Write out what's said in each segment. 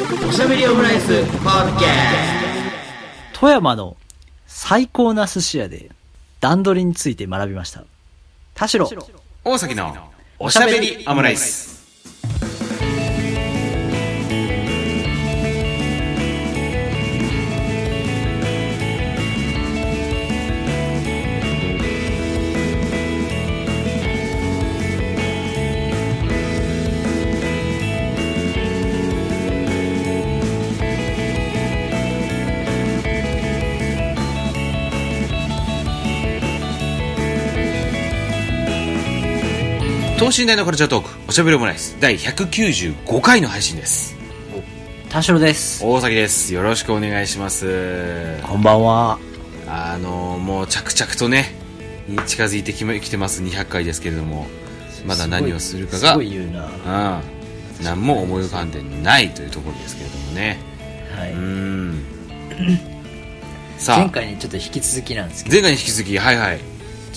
おしゃべりオムライスポッケ富山の最高な寿司屋で段取りについて学びました。田代。大崎のおしゃべりオムライス。等身大のカルチャートーク、おしゃべりオムライス、第195回の配信です。田代です。大崎です。よろしくお願いします。こんばんは。あのもう着々とね、近づいてきまきてます200回ですけれども、まだ何をするかが、すごい言うな。はうん、何も思い浮かんでないというところですけれどもね。い。うーん。さ前あ、回にちょっと引き続きなんですけど、前回に引き続き、はいはい。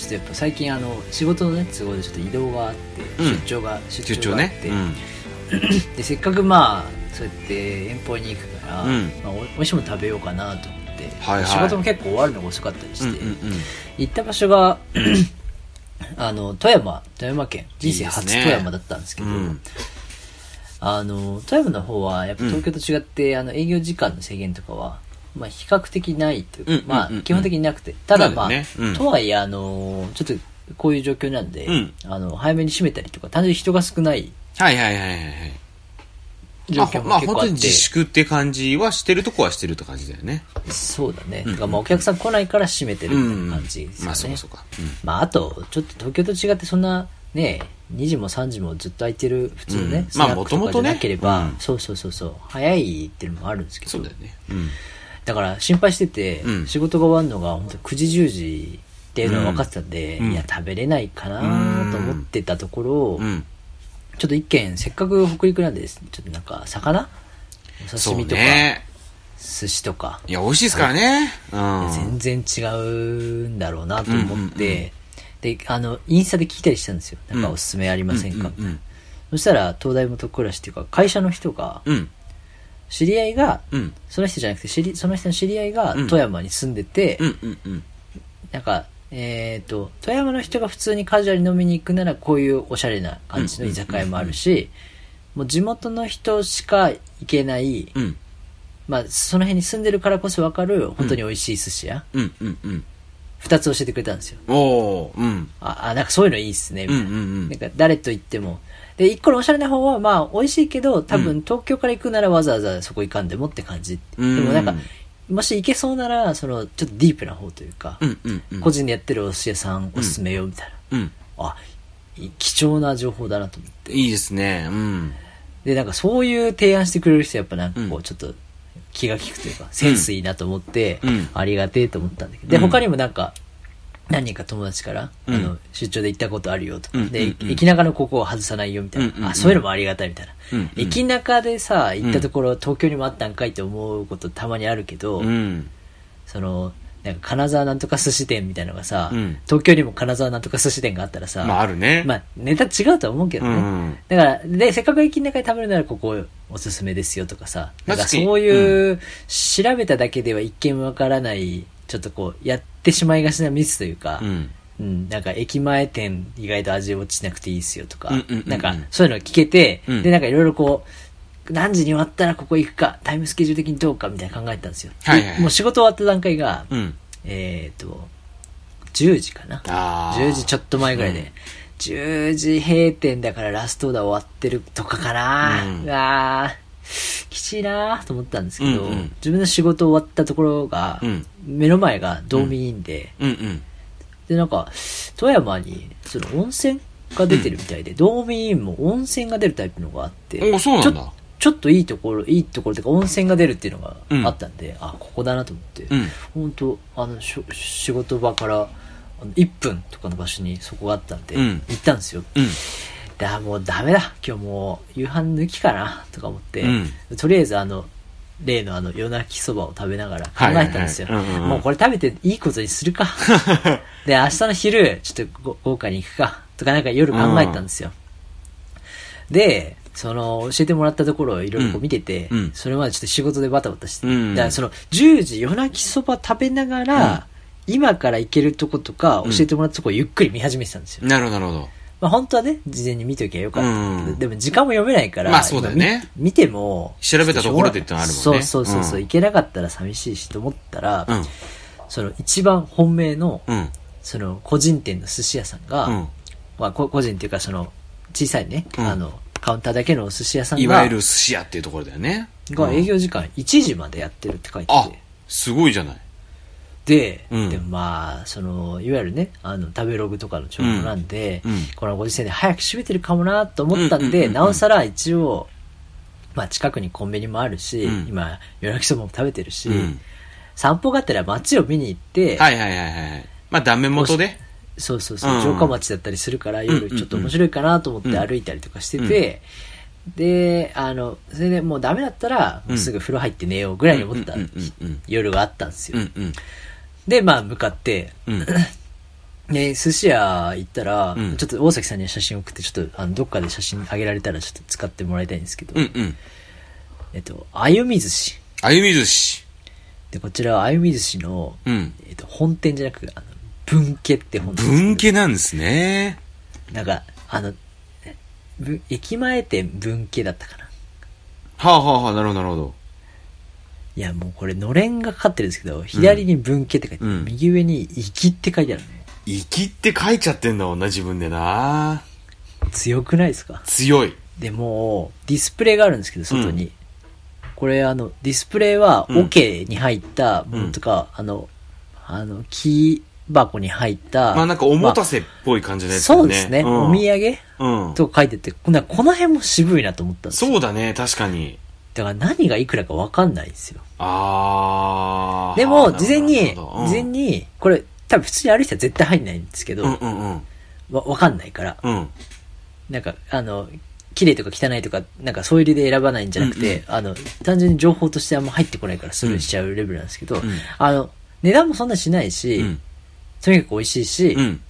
ちょっとやっぱ最近あの、仕事のね、都合でちょっと移動があって、うん。出張が、出出張あって、。うん。で、せっかくまあ、そうやって遠方に行くから、うん。まあ、お美味しいもの食べようかなと思って、はいはい。仕事も結構終わるのが遅かったりして、うんうんうん。行った場所が あの富山富山県。人生初富山だったんですけどうん。あの富山の方はやっぱ東京と違って、あの営業時間の制限とかは、まあ、比較的ないというか、うんうんうんまあ基本的になくて。ただまあ、ねうん。とはいえあのちょっとこういう状況なんで、うん。あの早めに閉めたりとか単純に人が少ないはいはいはいはいはい。状況まあ、まあ、本当も結構あって、に自粛って感じはしてるとこはしてるって感じだよね。そうだね、うん。だからまあお客さん来ないから閉めてるみたいな感じですまあ、そうかそうか。うん。まあ、あと、ちょっと東京と違ってそんな、ね、2時も3時もずっと空いてる普通のね、うん。スナックまあ元々ねとかじゃなければ、うん。そうそうそうそう、早いっていうのもあるんですけど、そうだよね。うん。だから心配してて、うん仕事が終わるのが本当9時10時っていうのは分かってたんで、うんいや、食べれないかなと思ってたところ、うん。ちょっと一軒、せっかく北陸なんで、ちょっとなんか、魚？おそう刺身とか、ね。寿司とか、いや、美味しいですからね。うん。全然違うんだろうなと思って、うんうんうんで、あの、インスタで聞いたりしたんですよ。なんかおすすめありませんか、うんうんそしたら、東大元暮らしっていうか、会社の人が、うん。知り合いが、うん。その人じゃなくて、知りその人の知り合いがうん富山に住んでて、うん。うん。うん。なんか、えっ、と、富山の人が普通にカジュアルに飲みに行くなら、こういうおしゃれな感じの居酒屋もあるし、もう地元の人しか行けない、うん。まあ、その辺に住んでるからこそわかる、本当に美味しい寿司屋、うん。うん。うん。二つ教えてくれたんですよ。おー。うん。あ、あなんかそういうのいいっすね、みたいな。うんうんうんなんか誰と言っても。で、一個のおしゃれな方は、まあ、美味しいけど、多う分東京から行くならわざわざそこ行かんでもって感じ。うんでもなんか、もし行けそうなら、その、ちょっとディープな方というか。個人でやってるお寿司屋さんおすすめよ、みたいな。うん。あ、い貴重な情報だなと思って。いいですね。うん。で、なんかそういう提案してくれる人やっぱなんかこう、うんちょっと気が利くというか、センスいいなと思って、うんありがてえと思ったんだけど、で、うん他にもなんか、何人か友達から、うん。あの、出張で行ったことあるよとか、うん。で、うんうん駅中のここを外さないよみたいな、うんうんうん。あ、そういうのもありがたいみたいな。うんうん。駅中でさ、行ったところ、東京にもあったんかいって思うことたまにあるけど、うん。その、なんか金沢なんとか寿司店みたいなのがさ、うん。東京にも金沢なんとか寿司店があったらさ、まあ、あるね。まあ、ネタ違うとは思うけどね。うん。だから、で、せっかく駅の中で食べるならここおすすめですよとかさ、なんか確かに。そういう、調べただけでは一見わからない、ちょっとこう、やってしまいがちなミスというか、うん。うん、なんか駅前店意外と味落ちなくていいですよとか、うんうんうんうんなんかそういうの聞けて、うんで、なんかいろいろこう、何時に終わったらここ行くか、タイムスケジュール的にどうかみたいな考えたんですよ。はいはいはいでもう仕事終わった段階が、うん。えっ、と、10時かな。ああ。10時ちょっと前ぐらいで、うん10時閉店だからラストオーダー終わってるとかかな、ううんわーきちいなーと思ったんですけど、うんうん。自分の仕事終わったところが、うん。目の前が道民院で、うん。うん。で、なんか、富山に、その温泉が出てるみたいで、道民院も温泉が出るタイプのがあって、ちょちょっといいところ、いいところというか温泉が出るっていうのがあったんで、あ、ここだなと思って、うん。本当あの、しょ仕事場から、あの1分とかの場所にそこがあったんで、うん。行ったんですよ。うん。で、あ、もうダメだ。今日もう夕飯抜きかな、とか思って、うんとりあえずあの、例のあの、夜泣きそばを食べながら考えたんですよ。もうこれ食べていいことにするか。で、明日の昼、ちょっとご豪華に行くか。とかなんか夜考えたんですよ。で、その、教えてもらったところをいろいろ見てて、うんそれまでちょっと仕事でバタバタして、うんだからその、10時夜泣きそば食べながら、今から行けるとことか、うん教えてもらったとこをゆっくり見始めてたんですよ。なるほど、なるほど。まあ本当はね、事前に見ときゃよかったんだけど、うんでも時間も読めないから、まあそうだよね今見見ても、調べたところでってのあるもんねそうそうそうそう、うん行けなかったら寂しいしと思ったら、うん。その一番本命の、うん。その個人店の寿司屋さんが、うん。まあこ個人っていうかその小さいね、うんあの、カウンターだけのお寿司屋さんが、いわゆる寿司屋っていうところだよね。が営うん業時間1時までやってるって書いてあて、、すごいじゃない。で、うんでもまあ、その、いわゆるね、あの、食べログとかの情報なんで、うんうんこのご時世で早く閉めてるかもなと思ったんで、うんうんうんうんなおさら一応、まあ近くにコンビニもあるし、うん今、夜泣きそばも食べてるし、うん。散歩がてら街を見に行って、はいはいはいはい。まあ、断面元で？そうそうそう、うん城下町だったりするから、夜ちょっと面白いかなと思って歩いたりとかしてて、で、あの、それでもうダメだったら、もうすぐ風呂入って寝ようぐらいに思ったうんうんうんうん夜があったんですよ。うんうん。で、まあ向かって、うん。で、寿司屋行ったら、うんちょっと大崎さんには写真送って、ちょっとあのどっかで写真あげられたらちょっと使ってもらいたいんですけど、うんうん。えっと、あゆみ寿司。あゆみ寿司。で、こちらはあゆみ寿司の、うん。えっと、本店じゃなく、あの、文家って本店文家なんですね。なんか、あの、ぶ駅前店文家だったかな。はあはあはあ、なるほどなるほど。いや、もうこれ、のれんがかかってるんですけど、左に文家って書いてうん右上に粋って書いてあるね。粋って書いちゃってんだもんな、自分でな。強くないですか？強い。でもう、ディスプレイがあるんですけど、外に。これ、あの、ディスプレイは、うん桶に入ったものとか、あの、あの、木箱に入った。まあなんかおもたませっぽい感じのあやつだね。そうですね。んお土産うん。とか書いてて、この辺も渋いなと思ったんですよ。そうだね、確かに。だから何がいくらかわかんないんですよ。あー。でも、事前に、事前に、これ、多分普通に歩いてたら絶対入んないんですけど、わ、わかんないから。なんか、あの、綺麗とか汚いとか、なんかそういう理由で選ばないんじゃなくて、あの、単純に情報としてあんま入ってこないからスルーしちゃうレベルなんですけど、んあの、値段もそんなしないし、うん。とにかく美味しいし、うん。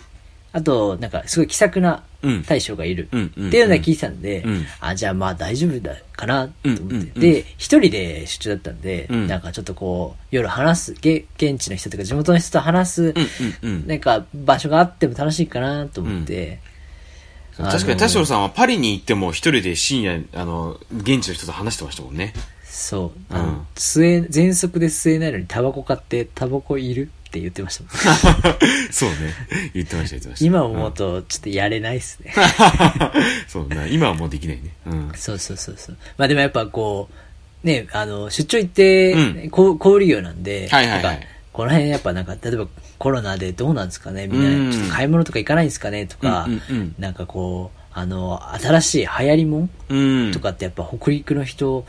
あと、なんかすごい気さくなうん。大将がいる。っていうのは聞いてたんで、うん。あ、じゃあまあ大丈夫だかなと思って。で、一人で出張だったんで、うん。なんかちょっとこう、夜話す、げ現地の人とか地元の人と話す。なんか場所があっても楽しいかなと思って、確かに田代さんはパリに行っても一人で深夜、あの、現地の人と話してましたもんね。そう、うんあの吸え、全速で吸えないのにタバコ買って、タバコいるって言ってましたもん。そうね。言ってました、言ってました。今思うと、ちょっとやれないっすね。そうな。今はもうできないね。うん。そうそうそうそう。まあでもやっぱこう、ね、あの、出張行って、うんこう小売業なんで、はいはいはいなんかこの辺やっぱなんか、例えばコロナでどうなんですかねみんな、ちょっと買い物とか行かないんですかねとか、うんうんうんなんかこう、あの、新しい流行りもんうん。とかってやっぱ北陸の人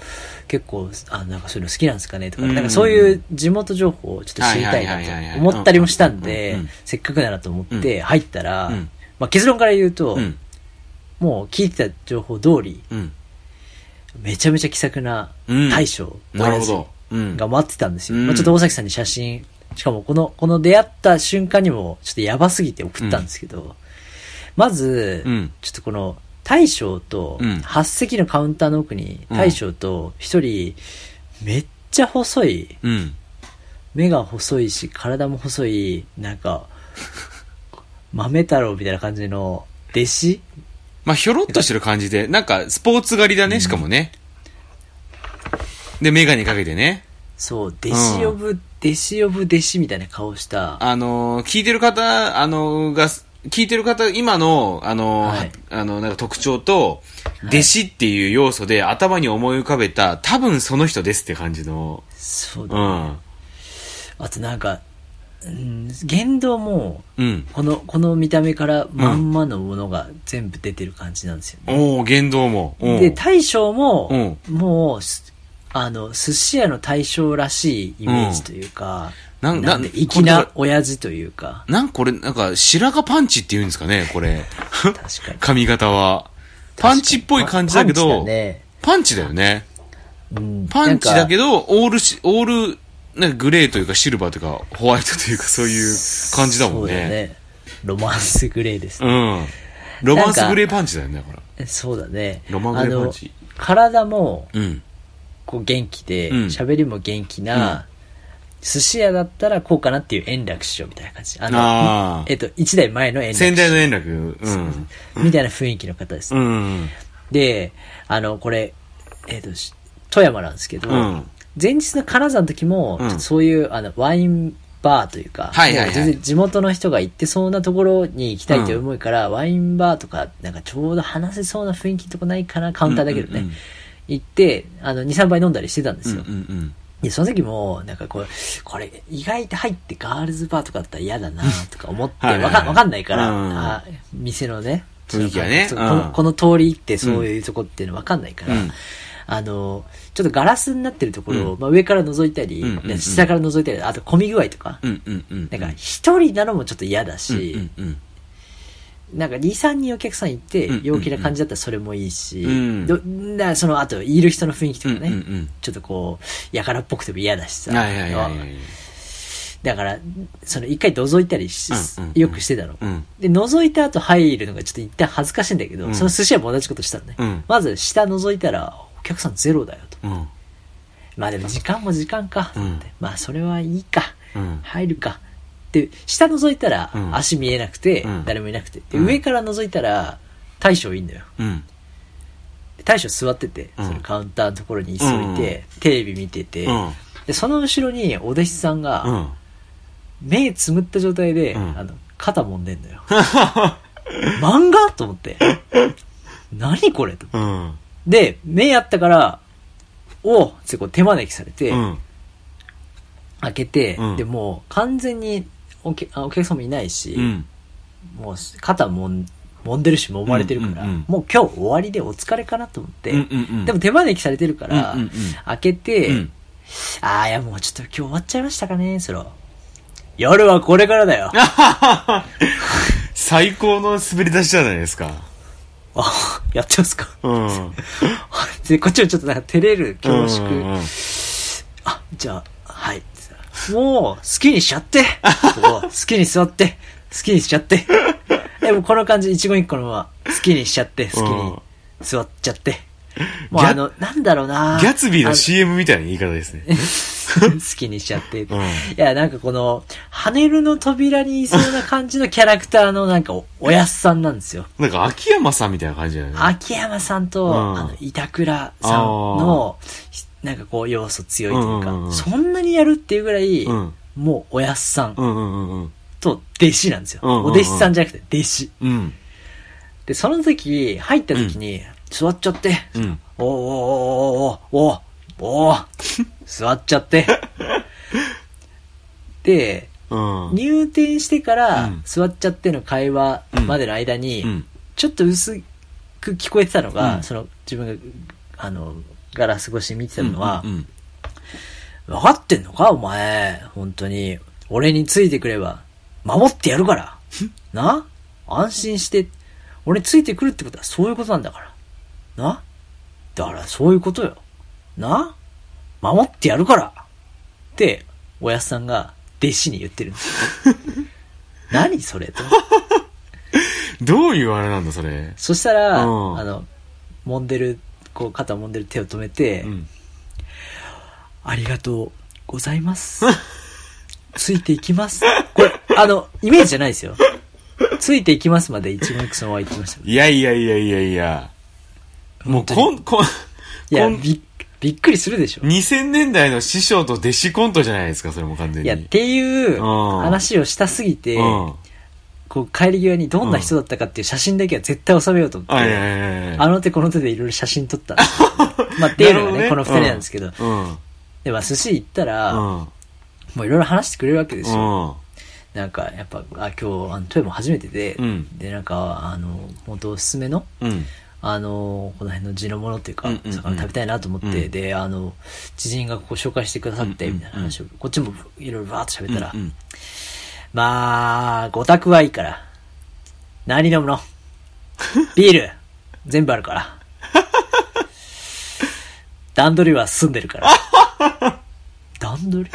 結構、あなんかそういうの好きなんですかね？とか、うんなんかそういう地元情報をちょっと知りたいなと思ったりもしたんうんでせっかくならと思って入ったら、うんまあ結論から言うと、うん。もう聞いてた情報通り、うん。めちゃめちゃ気さくなうん大将、なるほど。うん。が待ってたんですよ。うんまあ、ちょっと大崎さんに写真、しかもこの、この出会った瞬間にもちょっとやばすぎて送ったんですけど、まず、うん。ちょっとこの大将と、うん。8席のカウンターの奥にうん。大将と一人、めっちゃ細い、うん。目が細いし、体も細い、なんか、豆太郎みたいな感じの弟子？まあ、ひょろっとしてる感じで、なんか、スポーツ狩りだね、しかもね。で、メガネかけてね。そう、弟子呼ぶ、弟子呼ぶ弟子みたいな顔した、あのー聞いてる方、あのーが、聞いてる方、今の、あのーはいあの、なんか特徴と、い弟子っていう要素で頭に思い浮かべた、多分その人ですって感じの、そうだ、うん。あとなんか、うん、言動も、うん。この、この見た目からまんまのものが全部出てる感じなんですよね。おお言動も。で、大将も、うもうす、あの、寿司屋の大将らしいイメージというか、なんなんで、粋な親父というか、なんこれ、なんか、白髪パンチって言うんですかね、これ。確かに。髪型は。パンチっぽい感じだけど、パンチだね。パンチだよね。うんパンチだけど、ど、オールし、オール、なんかグレーというかシルバーというかホワイトというかそういう感じだもんね。ね。ロマンスグレーですうね。ん。ロマンスグレーパンチだよね、だから。そうだね。ロマングレーパンチ体も、うん。こう元気で、うん喋りも元気な、寿司屋だったらこうかなっていう円楽師匠みたいな感じ。あの、あーえっと、一代前の円楽先代の師円楽。うん。匠みたいな雰囲気の方です。うん。で、あの、これ、えっと、し富山なんですけど、うん前日の金沢の時も、そういう、あの、ワインバーというか、はいはいはい地元の人が行ってそうなところに行きたいという思いから、ワインバーとか、なんかちょうど話せそうな雰囲気のとこないかな、カウンターだけどね。うんうんうん行って、あの、2、3杯飲んだりしてたんですうんよ。うんうん。で、その時も、なんかこう、これ、意外と入ってガールズバーとかだったら嫌だなとか思って、はいはいかわかんないから、うん。あ店のね、雰囲気がね。このこの通り行ってそういうとこっていうのわかんないから、うん。あの、ちょっとガラスになってるところを、うん。まあ、上から覗いたり、うんうんうん。で下から覗いたり、あと混み具合とか、うんうんうん。なんか一人なのもちょっと嫌だし、うんうんなんか2、3人お客さんいてうん、陽気な感じだったらそれもいいし、うんどだその後、いる人の雰囲気とかね、うんうんうんちょっとこう、やからっぽくても嫌だしさ、はいはいはいはい。だから、その一回覗いたりし、うんうんうんよくしてたの。うんで、覗いた後入るのがちょっと一旦恥ずかしいんだけど、うんその寿司屋も同じことしたのね。うんまず下覗いたら、お客さんゼロだよと。うん。まあでも時間も時間か、ってうんまあそれはいいか、うん入るか。で、下覗いたらうん足見えなくて、うん誰もいなくて。で、うん上から覗いたら大将いいんだよ。うん。で大将座ってて、うんそのカウンターのところに椅子置いて、テレビ見てて、うん。で、その後ろにお弟子さんが、うん。目つむった状態で、うんあの、肩揉んでんのよ。漫画？と思って。何これ？と。うん。で、目やったから、おうってこう手招きされて、うん。開けて、うんで、もう完全にお客あお客さんもいないし、うん。もう肩もん揉んでるし揉まれてるから、うんうんうんもう今日終わりでお疲れかなと思って、うんうんうんでも手招きされてるから、うんうんうん開けて、うんああ、いやもうちょっと今日終わっちゃいましたかね、その。夜はこれからだよ。最高の滑り出しじゃないですか。あ、やってますか。うん。で、こっちもちょっとなんか照れる恐縮。うんうんうんあ、じゃあ、はい。もう、好きにしちゃって。ここ好きに座って。好きにしちゃって。でもこの感じ、一言一個のまま、好きにしちゃって、好きに座っちゃって。もうあの、なんだろうなギャツビーのあ CM みたいな言い方ですね。好きにしちゃって。いうんや、なんかこの、ハネルの扉にいそうな感じのキャラクターのなんかお、おやすさんなんですよ。なんか秋山さんみたいな感じだよね。秋山さんと、うんあの、板倉さんの、ひなんかこう、要素強いというか、うんうんうんそんなにやるっていうぐらい、うんもう、おやすさんうんうんうんうん。と弟子なんですよ。うんうんうんお弟子さんじゃなくて弟子。うん。で、その時、入った時に、座っちゃって、うん。おーおーおーおーおーおー座っちゃって。で、うん。入店してからうん座っちゃっての会話までの間に、うん。ちょっと薄く聞こえてたのが、うんその自分が、あの、ガラス越しに見てたのはう、ん分かってんのか？お前。本当に。俺についてくれば、守ってやるから。な？安心して。俺についてくるってことはそういうことなんだから。な？だからそういうことよ。な？守ってやるから。って、おやすさんが弟子に言ってるんですよ。何それと。どういうあれなんだ、それ。そしたら、うんあの、揉んでる、こう肩揉んでる手を止めて、うん。ありがとうございます。ついていきます。これ、あの、イメージじゃないですよ。ついていきますまで一言そのまま言ってました。いやいやいやいやいや。もう、こん、こん、いや、こんびっびっくりするでしょ。2000年代の師匠と弟子コントじゃないですか、それも完全に。いや、っていううん話をしたすぎて、うん。こう帰り際にどんな人だったかっていう写真だけは絶対収めようと思って、はいはいはいはい。あの手この手でいろいろ写真撮ったんですよ。まあ、っていうのがね、なるほどこの二人なんですけど。うん。うん。で、まあ、寿司行ったら、うん。もういろいろ話してくれるわけですよ。うん。なんか、やっぱ、あ、今日、あの、トイも初めてで、うんで、なんか、あの、本当おすすめの、うん。あの、この辺の地のものっていうか、うんうんうん魚食べたいなと思って、うんで、あの、知人がここ紹介してくださって、うんうんみたいな話を、こっちもいろいろバーッと喋ったら、うんうんまあ、ご宅はいいから、何飲むの？ビール、全部あるから。段取りは済んでるから。段取り？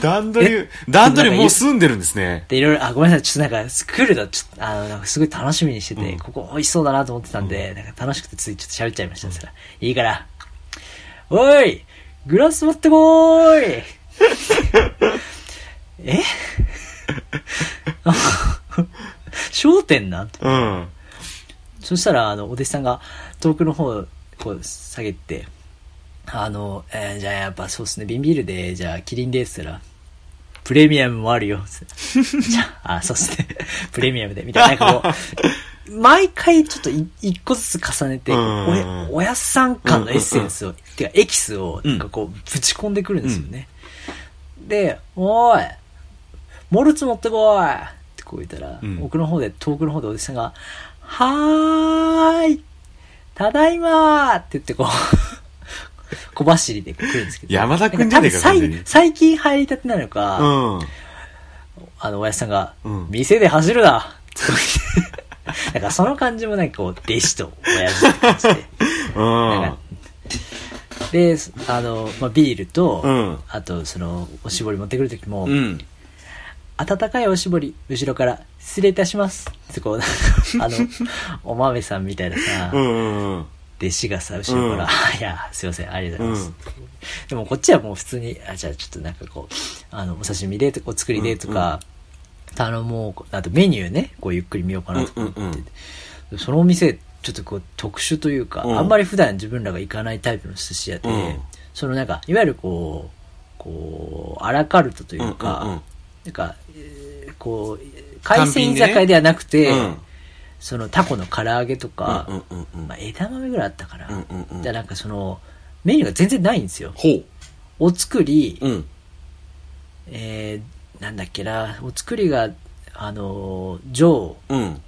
段取り、段取りもう住んでるんですね。で、いろいろ、あ、ごめんなさい、ちょっとなんか、来るの、ちょっと、あの、なんかすごい楽しみにしてて、うん。ここ美味しそうだなと思ってたんで、なんか楽しくてついちょっと喋っちゃいました。そしたら、いいから、おいグラス持ってこーい え？焦点なとうん。そしたら、あの、お弟子さんが遠くの方、こう、下げて、あの、えーじゃあやっぱそうっすね、瓶ビールで、じゃあ、キリンで、つったら、プレミアムもあるよ。じゃあ、あ、そうっすね。プレミアムで、みたいな、なんかこう、毎回ちょっとい一個ずつ重ねて、うんおやおやっさん感のエッセンスを、てかエキスを、うんなんかこう、ぶち込んでくるんですよね。で、おい、モルツ持ってこいってこう言ったら、うん奥の方で、遠くの方でお弟子さんが、はーいただいまーって言ってこう、小走りで来るんですけど。山田くんじゃねえか多分完全に最最近入りたてなのか、うん。あの、おやじさんが、うん店で走るなって言ってなんかその感じもなんかこう、弟子と親父って感じで。うん。で、あの、まあ、ビールと、うんあと、その、おしぼり持ってくるときも、うん。温かいおしぼり、後ろから、失礼いたします。ってこう、あの、お豆さんみたいなさ、うんうんうん。弟子がさ、後ろから、うん。いや、すいません、ありがとうございます。でもこっちはもう普通に、あ、じゃあちょっとなんかこう、あの、お刺身で、お作りでとか、頼もう、あとメニューね、こうゆっくり見ようかなとか思って、うんうん。そのお店、ちょっとこう特殊というか、うん。あんまり普段自分らが行かないタイプの寿司屋で、うん。そのなんか、いわゆるこう、こう、アラカルトというか、うんうんうんなんか、えーこう、海鮮居酒屋ではなくて、うんそのタコの唐揚げとか、うんうんうんまあ、枝豆ぐらいあったから、うんうんうんでなんかその、メニューが全然ないんですよ。お作り、うん。えー、なんだっけな、お作りが、あの、上、うん。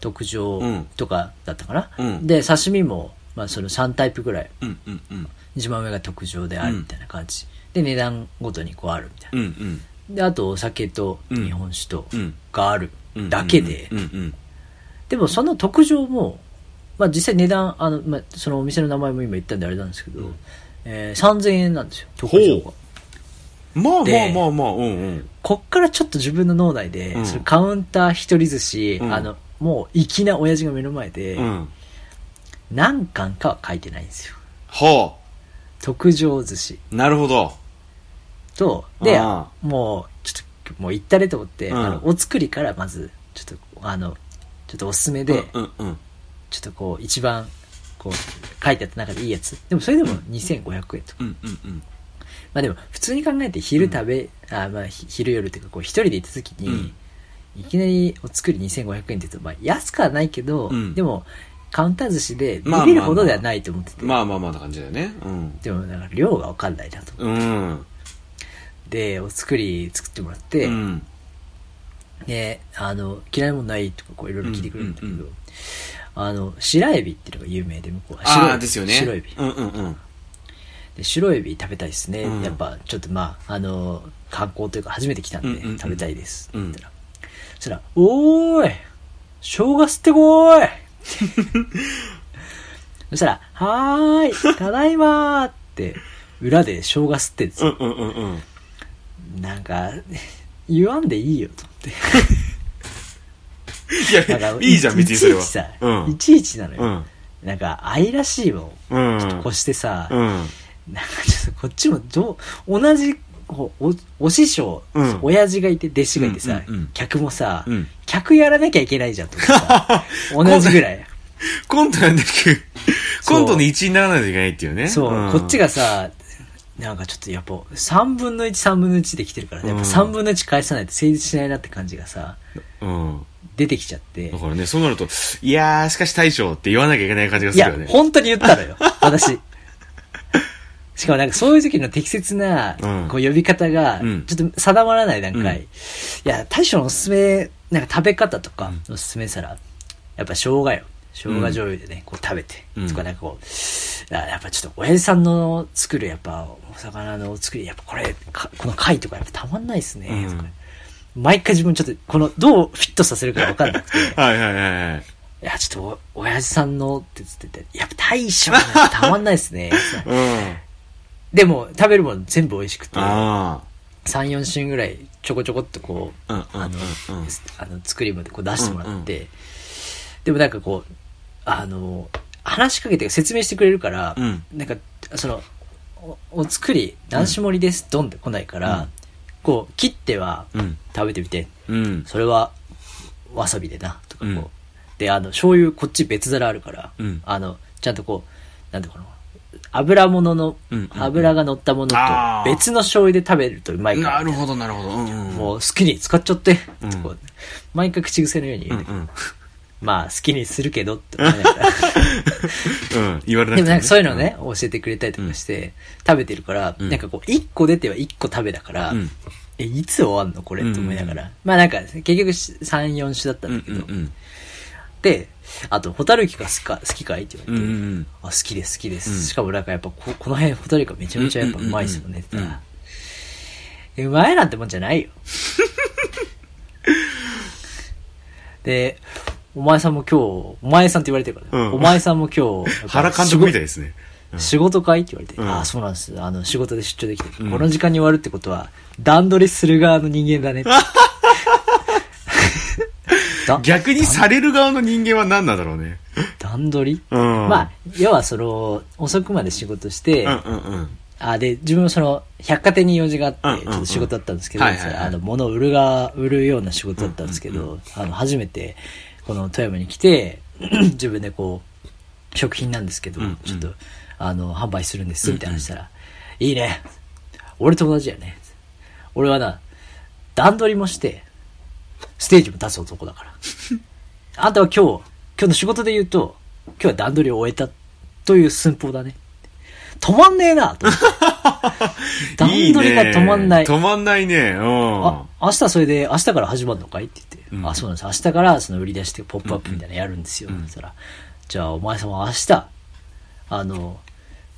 特上うんとかだったかな。うんで、刺身も、まあその3タイプぐらい、うんうんうん。一番上が特上であるみたいな感じ。で、値段ごとにこうあるみたいうんうん。な。で、あとお酒とうん日本酒とうんがあるうん。だけでう、んうん。でもその特上も、まあ実際値段、あの、まあそのお店の名前も今言ったんであれなんですけど、えー3000円なんですよ、特上がほ。まあまあでまあまあ、うんうん。こっからちょっと自分の脳内で、うんそのカウンター一人寿司、うんあの、もう粋な親父が目の前で、うん。何巻かは書いてないんですよ。ほ特上寿司う。なるほど。と、であ、もう、ちょっと、もう行ったれと思って、うんあの、お作りからまず、ちょっと、あの、ちょっとおすすめで、うんうん。ちょっとこう、一番、こう、書いてあった中でいいやつ。でもそれでも2500円とか。うんうんうん。まあでも、普通に考えて昼食べ、あまあ、ひ昼夜っていうか、こう、一人で行った時に、うんいきなりお作り2500円って言うと、まあ、安くはないけど、うんでも、カウンター寿司でまあビビるほどではないと思ってて、まあまあまあな感じだよね。うん。でも、なんか量がわかんないなと。うん。で、お作り作ってもらって、うん。で、あの、嫌いなもんないとか、こう、いろいろ聞いてくれるんだけど、うんうんうあの、白エビっていうのが有名で、向こうは。白エビですよね。白エビ。うんうんうん。で白エビ食べたいですね、うんやっぱちょっとまああの観光というか初めて来たんでうんうんうん食べたいです、うんって言ったらそしたら「おーい生姜吸ってこーい! 」そしたら「はーいただいまー」って裏で生姜吸ってんですよ、うんうんうんうん。なんか言わんでいいよと思っていや、なんかいいじゃん、別にそれは。いちいちさ、うん。いちいちなのよ、うん。なんか愛らしいもんうん。ちょっと越してさ、うん。なんかちょっとこっちもどう、同じ、こうお、お師匠、うん親父がいて、弟子がいてさ、うんうんうん客もさ、うん客やらなきゃいけないじゃんと思ってさ、同じぐらい。コントなんだけ？ど、コントの一員にならないといけないっていうね。そう、んこっちがさ、なんかちょっとやっぱ、3分の1、3分の1で来てるから、やっぱうん3分の1返さないと成立しないなって感じがさ、うん。出てきちゃってだ。からね、そうなると、いやー、しかし大将って言わなきゃいけない感じがいやするよね。、本当に言ったのよ、私。しかもなんかそういう時の適切な、うんこう呼び方がうん、ちょっと定まらない段階。うんいや、大将のおすすめ、なんか食べ方とか、おすすめしたら、やっぱ生姜よ。生姜醤油でね、こう食べて、うん。とかなんかこう、あやっぱちょっと親父さんの作るやっぱお魚の作り、やっぱこれ、かこの貝とかやっぱたまんないっすね、うん。毎回自分ちょっと、この、どうフィットさせるかわかんなくて、はいはいはいはい。いや、ちょっとお、親父さんのって言ってて、やっぱ大将なんかたまんないっすね。うん。でも、食べるもの全部美味しくて、あ3、4週ぐらいちょこちょこっとこう、あの、うんあの、作りまでこう出してもらって、でもなんかこう、あの、話しかけて説明してくれるから、うんなんか、その、おお作り、男子盛りです、ドンって来ないから、うんこう、切ってはうん。食べてみて、うん。それは、わさびでな、とかこう。うんで、あの、醤油こっち別皿あるから、うんあの、ちゃんとこう、なんていうのかな、油物のうんうんう、ん油が乗ったものと別の醤油で食べるとうまいから、なるほど、なるほど。うんうん。もう好きに使っちゃって、毎回口癖のように言うね、うんうん。まあ好きにするけどって思いながら。うん。言われなくてでもなんかそういうのをね、教えてくれたりとかして、食べてるから、うんなんかこう、一個出ては一個食べだから、うん。え、いつ終わんのこれと思いながら。まあなんか、結局3、4種だったうんんだけど。うんうん。で、あと、ホタルイカが好きか好きかいって言われて、うんうんあ、好きです、好きです。うんしかもなんかやっぱこ、この辺ホタルイカめちゃめちゃやっぱうまいですよねって言ったらうんうまいなんてもんじゃないよ。で、お前さんも今日、お前さんって言われてるから、うんお前さんも今日、原監督みたいですね。うん仕事かいって言われて、うんああ、そうなんです。あの、仕事で出張できて、うんこの時間に終わるってことは、段取りする側の人間だねって。だ逆にされる側の人間は何なんだろうね。段取り、うん。まあ、要はその、遅くまで仕事して、うんうんうん。あで、自分もその、百貨店に用事があって、ちょっと仕事だったんですけど、はいはいはいあの、物を売るが、売るような仕事だったんですけど、あの、初めて、この富山に来て、自分でこう、食品なんですけど、うんうんちょっと、あの、販売するんです、みたいな話したら、いいね。俺友達やね。俺はな、段取りもして、ステージも出す男だから。あんたは今日、今日の仕事で言うと、今日は段取りを終えたという寸法だね。止まんねえなと思って。段取りが止まんない。いね止まんないね。うん。あ、明日それで、明日から始まるのかいって言って、うんあ、そうなんです。明日からその売り出してポップアップみたいなのやるんですよ。うんそしたら、じゃあお前さんは明日、あの、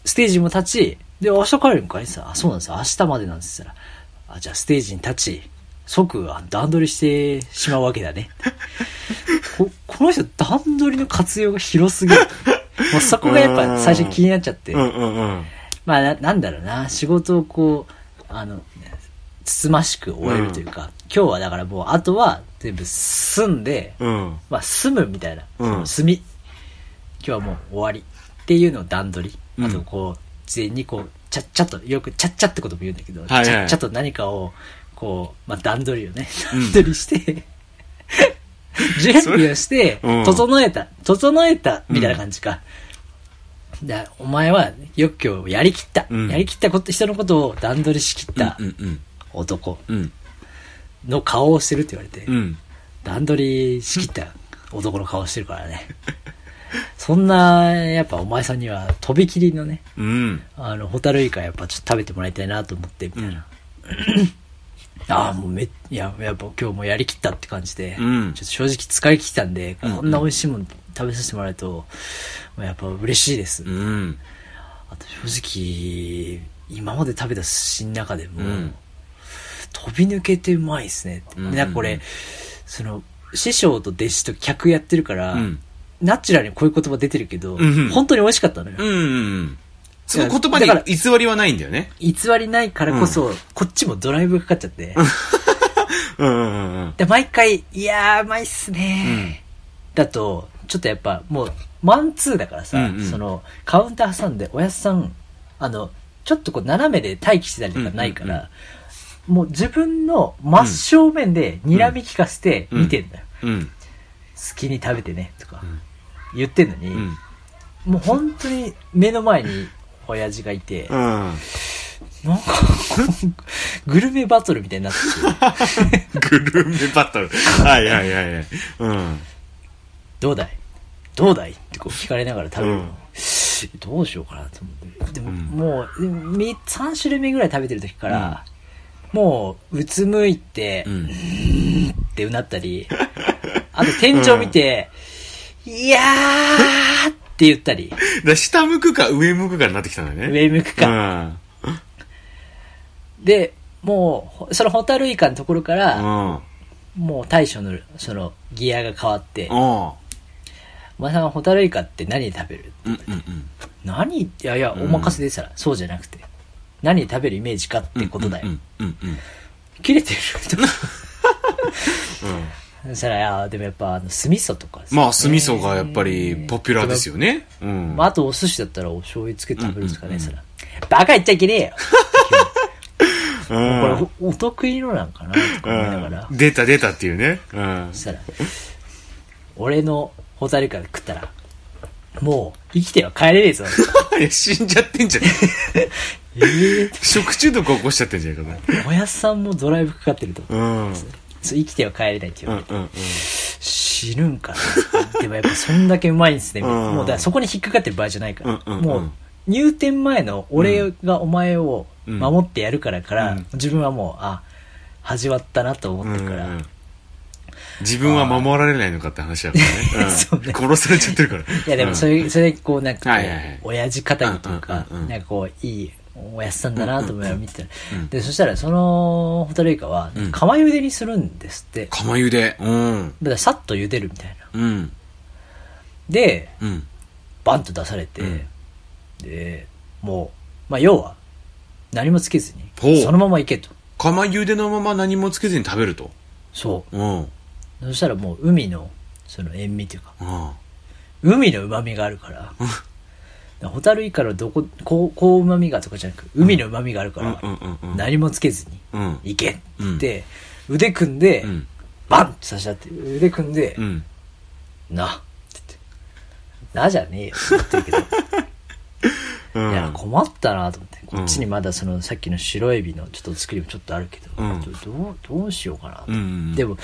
ステージも立ち、で、明日帰るんかいさ、あ、そうなんです。明日までなんです。ら、あ、じゃあステージに立ち、即あ段取りしてしまうわけだね。ここの人段取りの活用が広すぎる。もうそこがやっぱ最初気になっちゃって。うんうんうん。まあな、なんだろうな、仕事をこう、あの、つつましく終えるというか、今日はだからもう、あとは全部済んで、うん。まあ、済むみたいな、うんその済み。今日はもう終わりっていうのを段取り。うんあとこう、事前にこう、ちゃっちゃっと、よくちゃっちゃってことも言うんだけど、はいはいちゃっちゃっと何かを、こう、まあ段取りをね、うん段取りして、準備をして、うん整えた、整えた、みたいな感じか。だお前はよく今日やりきった、うんやりきったこと、人のことを段取りしきった男うん。の顔をしてるって言われて、うん。段取りしきった男の顔してるからね。そんな、やっぱお前さんには、とびきりのね、うん。あの、ホタルイカやっぱちょっと食べてもらいたいなと思って、みたいな。ああ、もうめ、いや、やっぱ今日もやりきったって感じで、うんちょっと正直疲れ切ったんで、うんこんな美味しいもの食べさせてもらえると、もうやっぱ嬉しいです。うん。あと正直、今まで食べた寿司の中でも、うん飛び抜けてうまいですね。うんでなんかこれ、その、師匠と弟子と客やってるから、うん。ナチュラルにこういう言葉出てるけど、うんうん本当に美味しかったのよ。うんうん。その言葉に偽りはないんだよね。偽りないからこそ、こっちもドライブかかっちゃって。うんうんうんうん。で、毎回、いやー、うまいっすねー、だと、ちょっとやっぱ、もう、マンツーだからさ、うんうんその、カウンター挟んで、おやっさん、あの、ちょっとこう、斜めで待機してたりとかないから、うんうんもう自分の真正面で睨み聞かせて見てんだよ。うん。好きに食べてね、とか、言ってんのに、うん。もう本当に目の前に親父がいて、うん。なんか、グルメバトルみたいになってて、グルメバトル。はいはいはいはい。うん。どうだい？どうだい？ってこう聞かれながら食べるの。うんどうしようかなと思って。でも、うんもう、み3種類目ぐらい食べてる時から、もう、うつむいて、う。うんってうなったり、あと天井見て、いやーって言ったり、だ下向くか上向くかになってきたんだよね。上向くか。うん。で、もうほ、そのホタルイカのところから、うん。もう大将の、その、ギアが変わって、うん。お前さんホタルイカって何で食べる？うんうんうん。何？いやいや、お任せでしたら、そうじゃなくて。何食べるイメージかってことだよ。うんうんうん切れてると。そしたら、でもやっぱ、あの、酢味噌とか、まあ、酢味噌がやっぱりポピュラーですよね。うん。まあ、あとお寿司だったらお醤油つけて食べるんですかね、そら。バカ言っちゃいけねえよ うんこれお、お得意のなんかなとか思いながらう。ん出た出たっていうね。うん。そしたら、俺のホタルイカで食ったら、もう、生きては帰れねえぞ。いや、死んじゃってんじゃん。ええ食中毒起こしちゃってんじゃないかおやっさんもドライブかかってると。な。うん。生きては帰れないって言われて、うんうんうん。死ぬんかな。でもやっぱそんだけうまいんですね。んもうだそこに引っかかってる場合じゃないから。うんうんうんもう入店前の俺がお前を守ってやるからから、うん自分はもう、あ、始まったなと思ってるから。うんうん自分は守られないのかって話だからね。そうね殺されちゃってるから。いやでもそれ、それこうなんかこう、はいはいはい親父肩にというか、うんうんうんなんかこう、いいおやっさんだなと思いながら見てたで、そしたらそのホタルイカはうん、釜茹でにするんですって。釜茹で。うん。だからさっと茹でるみたいな。うん。で、うん。バンと出されて、うんで、もう、まあ要は、何もつけずほうに、そのままいけと。釜茹でのまま何もつけずに食べると。そうん。う。そしたらもう海の、その塩味というか、うん。海の旨味があるから、ホタルイカのどこ、こう、こう旨味がとかじゃなく、海の旨味があるから、何もつけずに、うん。いけって、腕組んで、うん。バンって差し合って、腕組んで、うん。な、って言って、なじゃねえよって言ってるけど、うん。いや、困ったなと思って。こっちにまだその、さっきの白エビのちょっと作りもちょっとあるけど、うんどどう、どうしようかなと、でも、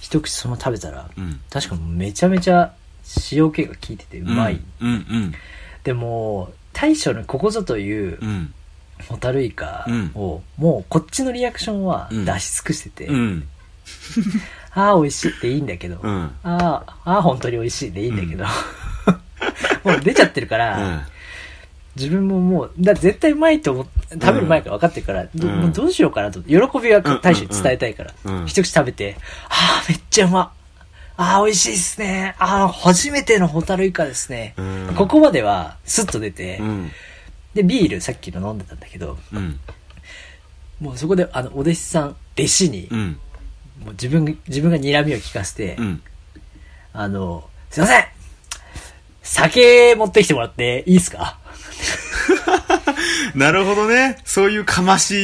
一口そのまま食べたら、うん確かめちゃめちゃ塩気が効いててうまい。うんうんでも、大将のここぞといううん。うん。ホタルイカうんを、もうこっちのリアクションはうん出し尽くしてて、うん。ああ、美味しいっていいんだけど、うん。ああ、ああ、本当に美味しいでいいんだけど、もう出ちゃってるから、うん。自分ももう、だ絶対うまいと思っ食べる前から分かってるから、どうんもうどうしようかなと。喜びは大将に伝えたいから。うんうん一口食べて、ああ、めっちゃうま。ああ、美味しいっすね。ああ、初めてのホタルイカですね。うんここまではスッと出て、うん。で、ビールさっきの飲んでたんだけど、うん。もうそこで、あの、お弟子さん、弟子に、うん。もう自分が、自分が睨みを聞かせて、うん。あの、すいません酒持ってきてもらっていいですか？なるほどね。そういうかまし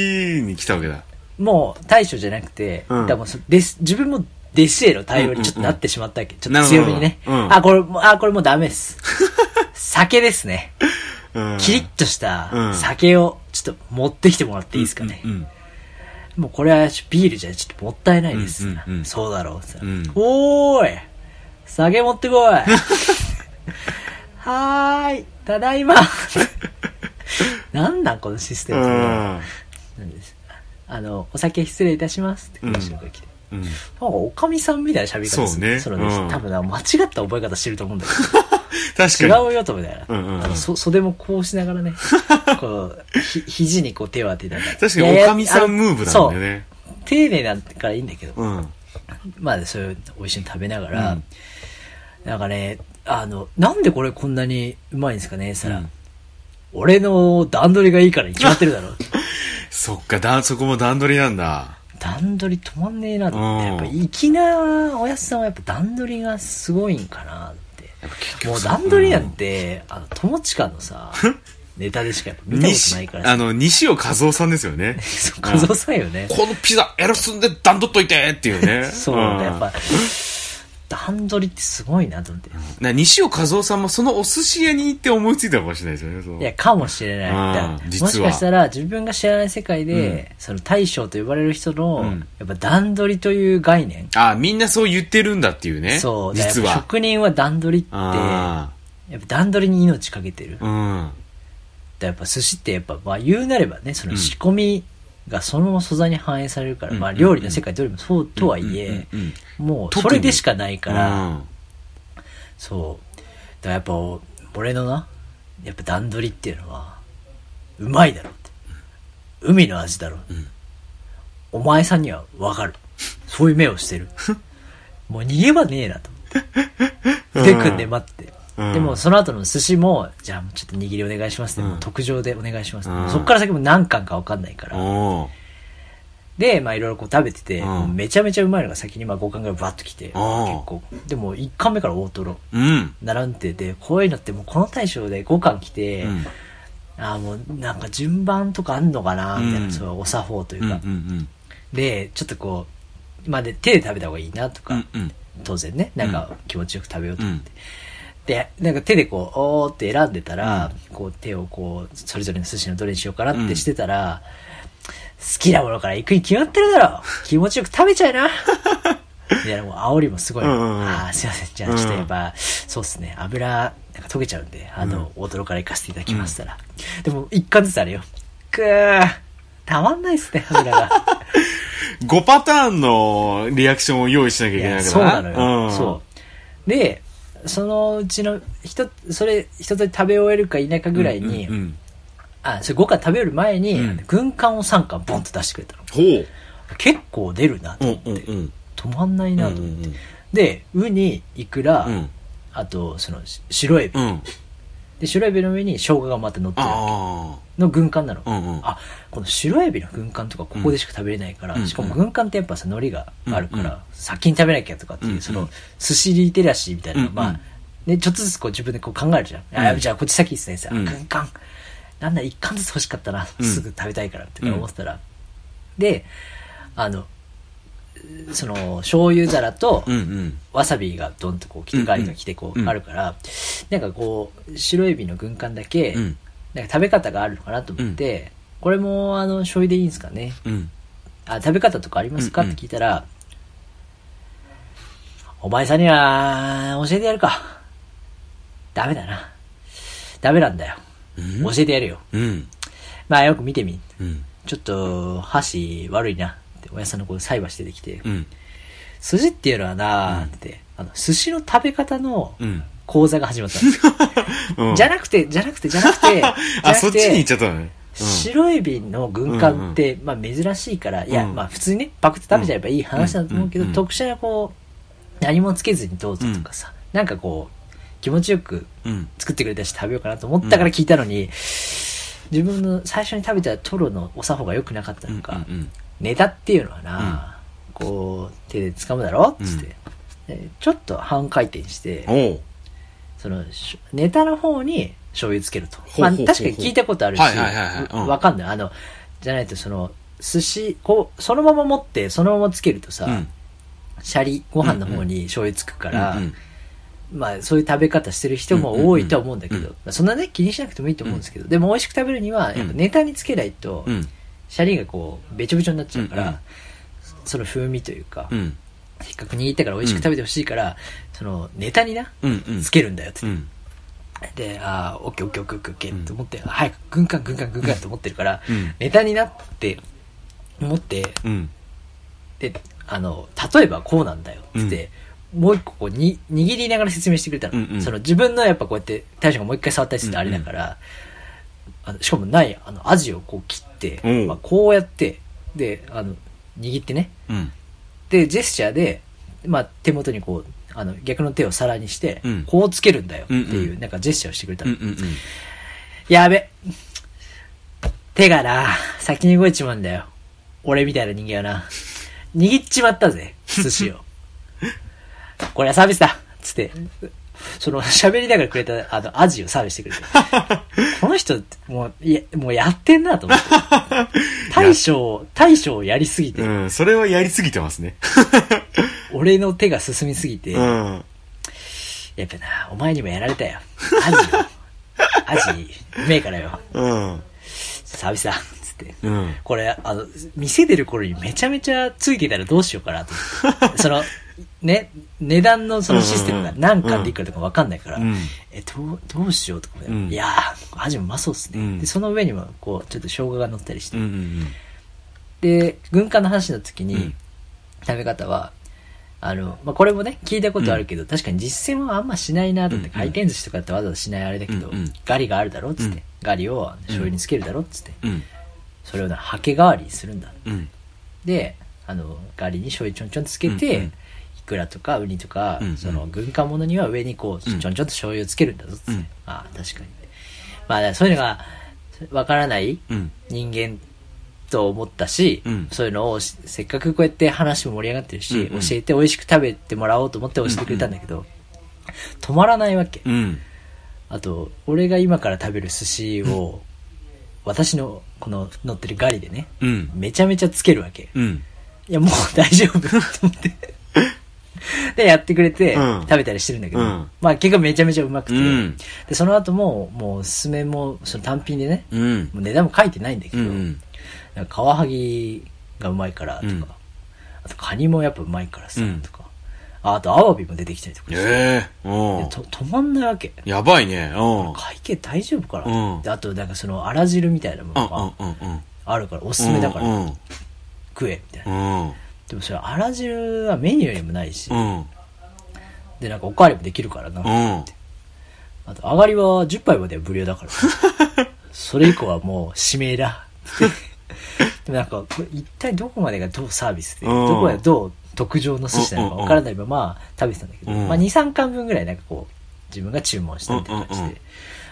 に来たわけだ。もう大将じゃなくて、うんだもう自分も弟子への対応にちょっとなってしまったわけ。ちょっと強めにね。うんあ、これあ、これもうダメです。酒ですね。うん。キリッとしたうん酒をちょっと持ってきてもらっていいですかね。うん。もうこれはビールじゃちょっともったいないです。そうだろうって言ったらうんおーい酒持ってこい はーいただいま なんなんこのシステうムあの、お酒失礼いたしますって後ろから来て。うん。なんか、おかみさんみたいな喋り方する。そうねうん多分な、間違った覚え方してると思うんだけど、確かに。違うよとみたいな。うんうんうんあのそ袖もこうしながらね、こう、ひ、肘にこう手を当てながら。確かに、おかみさんムーブなんだよね。丁寧なんからいいんだけど、うん。まあ、そういうのを一緒に食べながら、うんなんかね、あの、なんでこれこんなにうまいんですかね、さら、うん俺の段取りがいいからに決まってるだろう。そっか、だ、そこも段取りなんだ。段取り止まんねえなって、うんやっぱ粋なおやつさんはやっぱ段取りがすごいんかなって。もう段取りなんて、あの、友近のさ、ネタでしか見たことないからあの、西尾和夫さんですよね。和夫さんよね。このピザ、エロスんで段取っといてっていうね。そう、んやっぱ、段取りってすごいなと思って。な西尾和夫さんもそのお寿司屋に行って思いついたかもしれないですよね。いや、かもしれない。もしかしたら自分が知らない世界で、その大将と呼ばれる人の、うんやっぱ段取りという概念。あみんなそう言ってるんだっていうね。そう、実は。職人は段取りって、あやっぱ段取りに命かけてる。あ。うん。だやっぱ寿司ってやっぱ、まあ言うなればね、その仕込みがその素材に反映されるから、うんまあ料理の世界どれもそうとはいえ、もうそれでしかないかうんら、そう。だからやっぱ、俺のな、やっぱ段取りっていうのは、うまいだろうって。海の味だろう。お前さんにはわかる。そういう目をしてる。もう逃げ場ねえなと思って。腕組んで待って。うんでもその後の寿司も、じゃあちょっと握りお願いしますって、うんもう特上でお願いしますって、うんそっから先も何貫かわかんないから。おーで、まあいろいろこう食べてて、うんもうめちゃめちゃうまいのが先にまあ5貫ぐらいバッと来て、結構。でも1貫目から大トロ。うん。並んでて、こういうのってもうこの大将で5貫来て、うん。ああもうなんか順番とかあんのかなみたいな、うんそういうお作法といううん。うか。ん。で、ちょっとこう、まあで手で食べた方がいいなとか、うん。うん。当然ね、なんか気持ちよく食べようと思って。で、なんか手でこう、おーって選んでたら、こう手をこう、それぞれの寿司のどれにしようかなってしてたら、好きなものから行くに決まってるだろ気持ちよく食べちゃいな いな、もう煽りもすごい。うんうんうんああ、すいません。じゃあちょっとやっぱ、そうっすね。油、なんか溶けちゃうんで、あの、大トロから行かせていただきましたら。でも、一貫ずつあるよ。くー、たまんないっすね、油が。5パターンのリアクションを用意しなきゃいけないからそうなのよ、うんそうでそのうちの一つそれ一つ食べ終えるか否かぐらいに、うんうんうん。あそれ5貫食べる前に、うん。軍艦を3貫ボンと出してくれたの。結構出るなとう思って、んうんうん。止まんないなと思って、うんうんでウニイクラ、うん。あとそのし白エビ、うん。で白エビの上に生姜がまた乗ってるわあけの軍艦なの、あ。うんうん。あこの白エビの軍艦とかここでしか食べれないから、うんしかも軍艦ってやっぱさ海苔があるから、うんうん先に食べなきゃとかっていう、うんその寿司リテラシーみたいなのが、うん。まあね、ちょっとずつこう自分でこう考えるじゃん、あうん。じゃあこっち先ですねさ、うん。軍艦。なんだ一貫ずつ欲しかったな、うん。すぐ食べたいからって思ってたら、であのその醤油皿と、うんうん。わさびがドンとこう来て、うんうん。ガリが来てこう、うんあるから、なんかこう、白エビの軍艦だけ、うんなんか食べ方があるのかなと思って、これもあの、醤油でいいんですかねうん。あ、食べ方とかありますか、うんうんって聞いたら、お前さんには教えてやるか。ダメだな。ダメなんだよ。うん？教えてやるよ。うん。まあよく見てみ。うん。ちょっと、箸悪いな。って、親さんのこう菜箸出てきて、うん。寿司っていうのはなって、あの、寿司の食べ方のうん。講座が始まったんですうんじゃなくて、じゃなくて、じゃなくて、あ、くそっちに行っちゃったのね。白エビの軍艦って、まあ珍しいから、いや、うんまあ普通にね、パクって食べちゃえばいい話だと思うけど、うん特殊なこう、何もつけずにどうぞとかさ、なんかこう、気持ちよくうん。作ってくれたし食べようかなと思ったから聞いたのに、自分の最初に食べたトロのお作法が良くなかったうん。のか、うん。ネタっていうのはな、こう、手で掴むだろつって、でちょっと半回転して。その、しネタの方に醤油つけると。まあ確かに聞いたことあるし、わかんない。あの、じゃないとその、寿司、こう、そのまま持って、そのままつけるとさ、うん。シャリ、ご飯の方に醤油つくから、うんまあそういう食べ方してる人も多いとは思うんだけど、そんなね、気にしなくてもいいと思うんですけど、でも美味しく食べるには、やっぱネタにつけないと、うん。シャリがこう、べちょべちょになっちゃうから、うんうんその風味というか、うん。せっかく握ったから美味しく食べてほしいから、そのネタにな。つけるんだよってうん。で、ああ、オッケーオッケーオッケーオッケーと思って、早く軍艦軍艦軍艦と思ってるから、うんネタになって、思って、うん。で、あの、例えばこうなんだよ、つって、もう一個こうに、握りながら説明してくれたの。その自分のやっぱこうやって、大将がもう一回触ったりするとあれだから、あのしかもない、あの、アジをこう切って、うんまあ、こうやって、で、あの、握ってね、うん。で、ジェスチャーで、まあ、手元にこう、あの、逆の手を皿にして、うんこうつけるんだよっていう、うんうんなんかジェスチャーをしてくれたうん。の。うん。やべ。手がな、先に動いちまうんだよ。俺みたいな人間はな。握っちまったぜ、寿司を。これはサービスだつって、その喋りながらくれた、あの、アジをサービスしてくれて。この人、もう、いや、もうやってんなと思って。大将、大将をやりすぎて、うん。それはやりすぎてますね。俺の手が進みすぎて、うん。やっぱな、お前にもやられたよ。アジよ。アジ、うめえからよ。うん。サービスだつって。うん。これ、あの、店出る頃にめちゃめちゃついてたらどうしようかなと。その、ね、値段のそのシステムが何巻でいくらとかわかんないから、うんえ、どう、どうしようとか、うんいやー、味もうまそうっすね、うんで、その上にも、こう、ちょっと生姜が乗ったりして。うん。うん。で、軍艦の話の時に、うん食べ方は、あの、まあ、これもね、聞いたことあるけど、確かに実践はあんましないなと思って、うん回転寿司とかってわざわざしないあれだけど、うんうんガリがあるだろっつって、うんガリを醤油につけるだろっつって、うん。それをな、ハケ代わりにするんだ。うん。で、あの、ガリに醤油ちょんちょんつけて、うんうんクラとかウニとか、うんうんその軍艦ものには上にこうちょんちょんと醤油をつけるんだぞっつって、うんああ確かにまあだからそういうのがわからないうん。人間と思ったし、うんそういうのをしせっかくこうやって話も盛り上がってるし、うんうん教えて美味しく食べてもらおうと思って教えてくれたんだけど、止まらないわけ。うん。あと、俺が今から食べる寿司を、私のこの乗ってるガリでね、うん。めちゃめちゃつけるわけ。うん。いや、もう大丈夫と思って。で、やってくれて、うん食べたりしてるんだけど、うんまあ結果めちゃめちゃうまくて、うんで、その後も、もう、おすすめも、その単品でね、うん。もう値段も書いてないんだけど、うん。なんかカワハギがうまいからとか、うんあとカニもやっぱうまいからさ、うんとか、ああとアワビも出てきたりとかして、ええうん。いやと止まんないわけ。やばいね。うん。会計大丈夫かな、うんであとなんかそのあら汁みたいなもうんのがうんうんうん。あるからおすすめだからうん食えみたいな、うん。でもそれあら汁はメニューにもないし、うん。でなんかおかわりもできるからな、うん。あと上がりは10杯までは無料だから。それ以降はもう指名だ。でもなんかこれ一体どこまでがどうサービスで、うん。どこまでどう特上の寿司なのかわからないまま食べてたんだけど、うん。まあ23巻分ぐらいなんかこう自分が注文したみたいな感じで、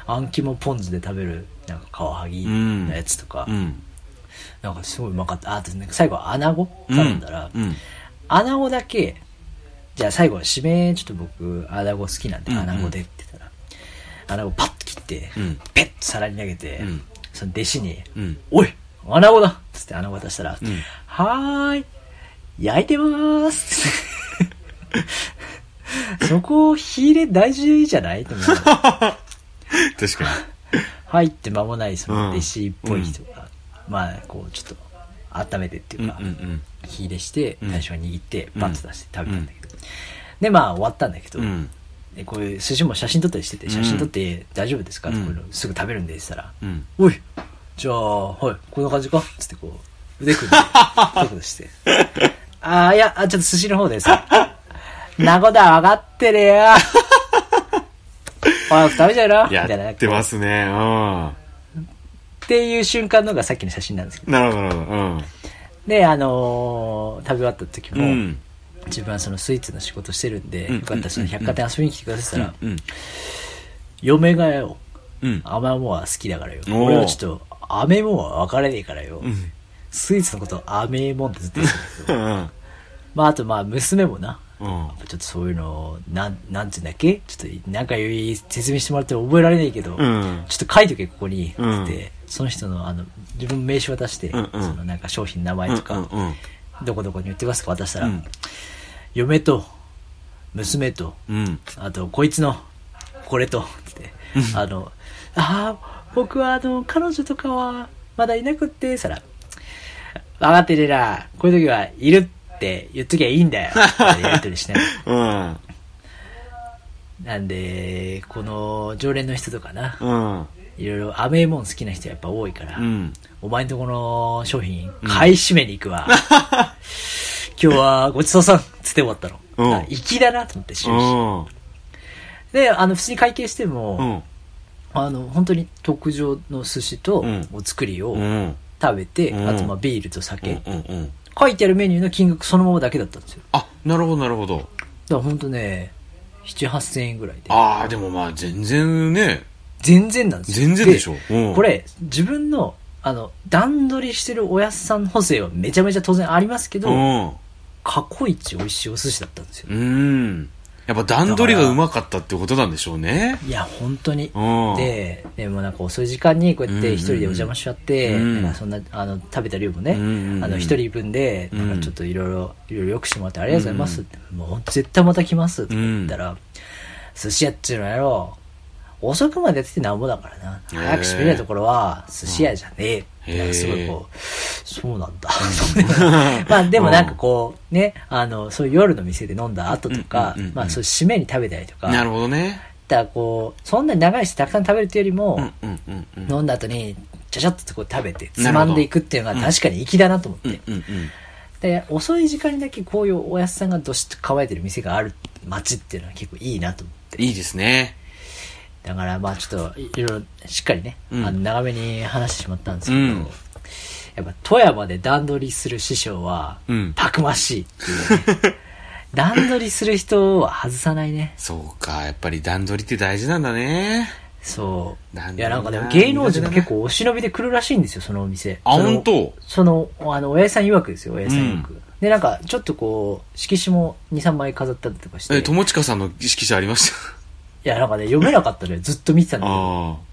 あん。肝ポン酢で食べるなんかカワハギのやつとか、うん。なんかすごいうまかった。ああとなんか最後穴子頼んだら、うん。穴子だけじゃあ最後締めちょっと僕穴子好きなんでうんうん。穴子でって言ったら、穴子パッと切って、うん。ペッと皿に投げて、うん。その弟子にうん。「おい穴子だ!」っつって穴子渡したら「うん。はーい焼いてまーす」そこ火入れ大事じゃない？と思う。確か入って間もないその弟子っぽい人。が、まあこうちょっと温めてっていに。うか、火入れしてうん大将が握ってうんバッと出して食べたんだけど、でまあ終わったんだけど。でこういう寿司も写真撮ったりしててうん写真撮って大丈夫ですか、ってうんこういうのすぐ食べるんでって言ったらうん。「おいじゃあはいこんな感じか」つってこう腕組んで 一言して「ああいやあちょっと寿司の方です」「なこだ分かってるよ」おい食べちゃうよみたいなやってますね。うん。っていう瞬間のがさっきの写真なんですけどなるほど、なるほど。うん。であのー食べ終わった時も、うん。自分はそのスイーツの仕事してるんで、うんよかったらその百貨店遊びに来てくださったら、うん。嫁がよ、うん。甘いもんは好きだからよ。俺はちょっと、甘いもんは分からねえからよ。うん。スイーツのこと甘いもんってずっと言ってたんだけど。うん。まああとまあ娘もな、うん。ちょっとそういうのを、なん、なんて言うんだっけ？ちょっと仲良い説明してもらっても覚えられないけど、うんちょっと書いとけここに、つって、うんその人のあの、自分名刺渡して、うんうんそのなんか商品の名前とか、うんうんどこどこに売ってますか渡したら、うん嫁と、娘と、うん。あと、こいつの、これと、つって、あの、ああ、僕はあの、彼女とかは、まだいなくって、さら、分かってるな、こういう時は、いるって言っときゃいいんだよ、ってやりとりしない。うん。なんで、この、常連の人とかな、うん。いろいろ甘いもん好きな人やっぱ多いから、うん。お前んとこの商品、買い占めに行くわ。今日はごちそうさん、つって終わったの。うんだなと思って、終始。うん。で、あの、普通に会計しても、うん。あの、本当に特上の寿司とうんお作りをうん。食べて、うんあとまあビールとう酒、ん。うん。書いてあるメニューの金額そのままだけだったんですよ。あ、なるほど、なるほど。だから本当ね、7、8000円ぐらいで。ああ、でもまあ、全然ね。全然なんですよ。全然でしょうんこれ、自分の、あの、段取りしてるおやすさん補正はめちゃめちゃ当然ありますけど、うん。過去一美味しいお寿司だったんですよ。うん。やっぱ段取りがうまかったってことなんでしょうね。いや、本当に。うん。で、でもなんか遅い時間にこうやって一人でお邪魔しちゃって、うんなんかそんな、あの、食べた量もね、うんうんうんあの、一人分で、うんなんかちょっといろいろ、いろいろよくしてもらってありがとうございますって、もう絶対また来ますって言ったら、寿司屋っちゅうのやろ、遅くまでやっててなんぼだからな。早く閉めるところは寿司屋じゃねえなんかすごいこう、そうなんだ。まあでもなんかこう、ね、あの、そういう夜の店で飲んだ後とかまあそういう締めに食べたりとか、なるほどね。だからこう、そんなに長いしてたくさん食べるっていうよりも。飲んだ後に、ちゃちゃっとこう食べて、つまんでいくっていうのが確かに粋だなと思って。で、遅い時間にだけこういうおやすさんがどしっと乾いてる店がある街っていうのは結構いいなと思って。いいですね。だからまあちょっといいろいろしっかりね、うんあの長めに話してしまったんですけど、うんやっぱ富山で段取りする師匠はうん、たくましいっていうね。段取りする人は外さないね。そうか、やっぱり段取りって大事なんだね。そう。いや、なんかでもな芸能人も結構お忍びで来るらしいんですよ、そのお店。あ、本当？その、あの、親父さん曰くですよ、親父さん曰く。で、なんか、ちょっとこう、色紙も2、3枚飾ったりとかして。え、い友近さんの色紙ありました？や、なんかね、読めなかったのよ。ずっと見てたんだけど。あ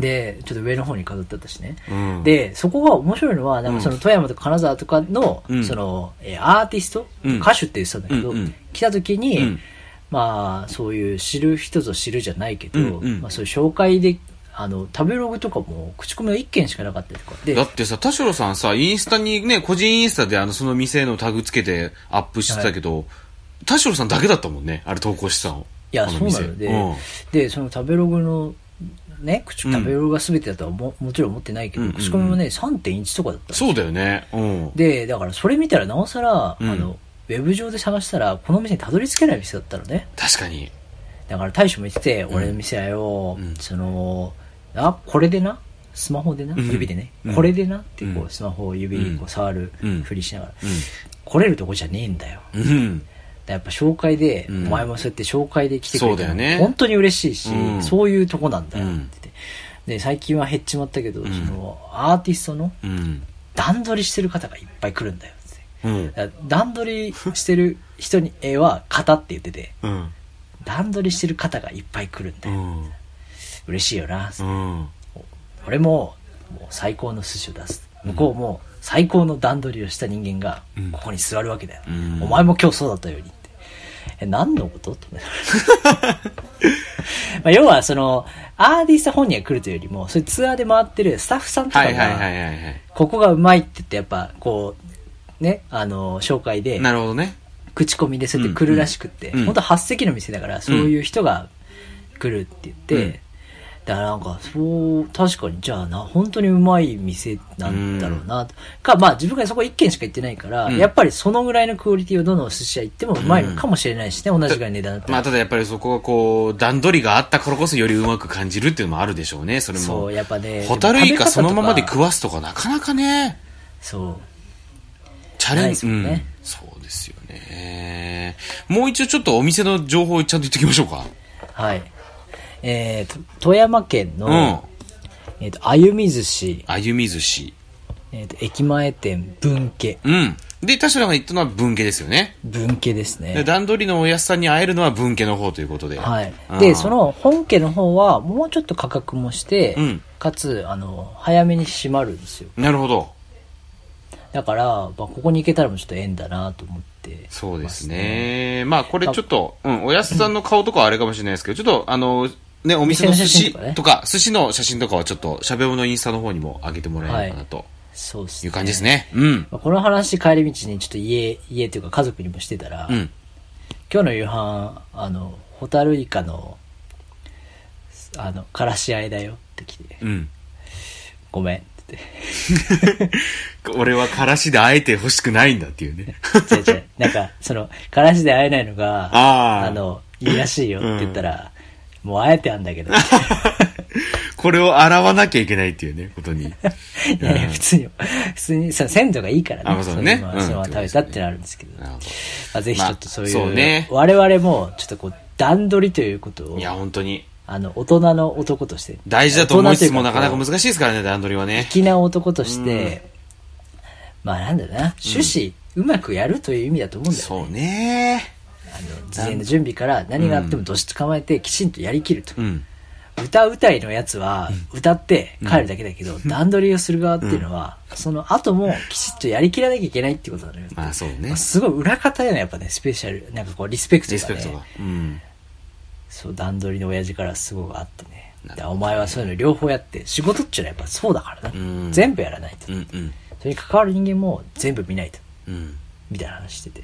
で、ちょっと上の方に飾ってあったしね。あ。うん。、で、そこが面白いのは、なんかその富山とか金沢とかの、うんその、えーアーティスト、うん歌手って言ってたんだけど、うんうん来た時に、うんまあ、そういう知る人ぞ知るじゃないけど、うんうんまあそういう紹介で、あの、食べログとかも口コミが1件しかなかったりとか。でだ、ってさ、田代さんさ、インスタにね、個人インスタであの、その店のタグつけてアップしてたけど、田代さんだけだったもんね、あれ投稿してたの。いや、そうなので、うん。で、その食べログの、ね、口うん。食べログが全てだとはももちろん思ってないけど、うんうんうん。口コミもね、3.1とかだったのそうだよね。うん。で、だからそれ見たらなおさら、うん。あの、ウェブ上で探したら、この店にたどり着けない店だったのね。確かに。だから大将も言ってて、俺の店はよ、うん。その、あ、これでな、スマホでな、うん指でね、うん。これでなってこう、うんスマホを指にこう触るうん。ふりしながら、う来れるとこじゃねえんだよ。やっぱ紹介で、うんお前もそうやって紹介で来てくれたそうだよね本当に嬉しいし、うんそういうとこなんだよってってて。で、最近は減っちまったけど、んその、アーティストのうん。段取りしてる方がいっぱい来るんだよって。段取りしてる人に絵は型って言ってて、うん。段取りしてる方がいっぱい来るんだよ。うん。嬉しいよな。うん。俺も、もう最高の寿司を出す。向こうも最高の段取りをした人間がうん、ここに座るわけだよ。うんお前も今日そうだったように。え、何のことって思いながらまあ要は、その、アーティスト本人が来るというよりも、そういうツアーで回ってるスタッフさんとかが。ここがうまいって言って、やっぱ、こう、ね、あの、紹介で、なるほどね。口コミでそうやって来るらしくって、うんうん本当8席の店だから、そういう人が来るって言って、うんだからなんか、そう、確かに、じゃあな、本当にうまい店なんだろうな、か、まあ自分がそこ1軒しか行ってないから、うんやっぱりそのぐらいのクオリティをどのお寿司屋行ってもうまいのかもしれないしね、同じぐらいの値段。まあ、ただやっぱりそこがこう、段取りがあったからこそよりうまく感じるっていうのもあるでしょうね、それも。そう、やっぱね。ホタルイカそのままで食食わすとかなかなかね、そう。チャレンジ、ねうん。そうですよね。もう一度ちょっとお店の情報をちゃんと言っておきましょうか。はい。えーと、富山県の、うん。えっ、と、あゆみ寿司、歩み寿司。えっ、と、駅前店文家。うん。で、田代が言ったのは文家ですよね。文家ですね。で段取りのお安さんに会えるのは文家の方ということで。はいうん。で、そ、の本家の方はもうちょっと価格もして、うんかつ、あの、早めに閉まるんですよ。なるほど。だから、まあ、ここに行けたらもうちょっと縁だなと思って。そうですね。まあ、これちょっと、うん、おやすさんの顔とかはあれかもしれないですけど、ちょっと、あの、ね、お店の寿司とか寿司の写真とかはちょっと、しゃべおのインスタの方にも上げてもらえればな、とそうですいう感じです。ね。うん。まあ、この話帰り道にちょっと家、家というか家族にもしてたら、うん。今日の夕飯、あの、ホタルイカの、あの、からしあえだよって来て、うん。ごめんって。俺はからしであえて欲しくないんだっていうね。違う違う。なんか、その、からしで会えないのが、あーの、いいらしいよって言ったら、もう会えてあんだけど。い これを洗わなきゃいけないっていうね、ことに。やいや、普通に、普通に、さ鮮度がいいからね。あまあそうねそのまま食べたってのはあるんですけど。ぜひちょっとそういう、ね我々も、ちょっとこう、段取りということをどい、や、本当に。あの、大人の男として。大事だと思いつつもなかなか難しいですからね、段取りはね。粋な男として、まあなんだな、趣旨、うまくやるという意味だと思うんだよね。そうね。あの、事前の準備から何があってもどしと構えてきちんとやりきると。うん。歌うたいのやつは、歌って帰るだけだけど、段取りをする側っていうのは、その後もきちっとやりきらなきゃいけないってことなのよ。まあそうね。すごい裏方よね、やっぱね、スペシャル、なんかこう、リスペクトがね。リスペクトが。うん。そう、段取りの親父からすごくあってね。お前はそういうの両方やって、仕事っちゅうのはやっぱそうだからな。うん全部やらないと。うんうん。それに関わる人間も全部見ないと。うん。みたいな話してて。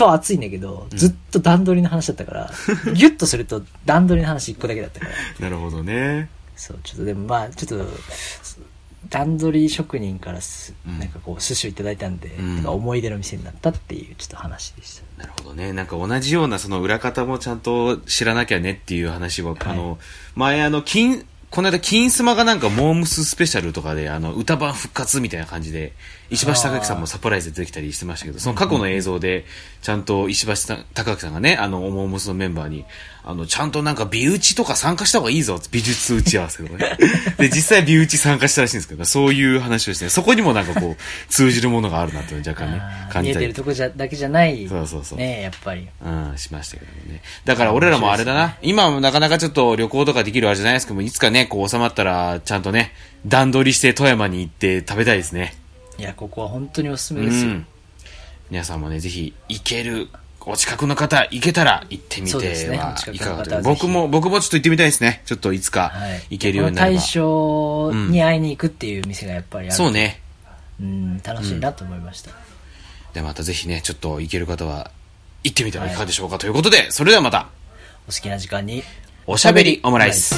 ずっと熱いんだけど、ずっと段取りの話だったから、ギュッとすると段取りの話一個だけだったから。なるほどね。そう、ちょっとでもまあ、ちょっと、段取り職人からす、うんなんかこう、寿司をいただいたんで、んなんか思い出の店になったっていうちょっと話でした。なるほどね。なんか同じようなその裏方もちゃんと知らなきゃねっていう話は、あの、前あの、金、この間、金スマがなんか、モームススペシャルとかで、あの、歌番復活みたいな感じで、石橋貴明さんもサプライズで出てきたりしてましたけど、その過去の映像で、ちゃんと石橋さん貴明さんがね、あの、モームスのメンバーに、あの、ちゃんとなんか、美打ちとか参加した方がいいぞ、美術打ち合わせとかね。で、実際美打ち参加したらしいんですけど、そういう話をして、そこにもなんかこう、通じるものがあるなっていうのを若干ね感じたり見えてるとこじゃだけじゃない。そうそうそうねやっぱり。うん、しましたけどもね。だから俺らもあれだな。今はなかなかちょっと旅行とかできるあれじゃないですけども、いつかね、こう収まったら、ちゃんとね、段取りして富山に行って食べたいですね。いや、ここは本当におすすうめですよ。ん。皆さんもね、ぜひ行ける、お近くの方、行けたら行ってみてはいかがというの方はぜひ僕も、僕もちょっと行ってみたいですね。ちょっといつかはい。行けるようになれば。この大将に会いに行くっていう店がやっぱりある。そう。ね。うん、楽しいなと思いました。で、またぜひね、ちょっと行ける方は、行ってみてはいかがでしょうかということで、それではまた、お好きな時間に。おしゃべりオムライス。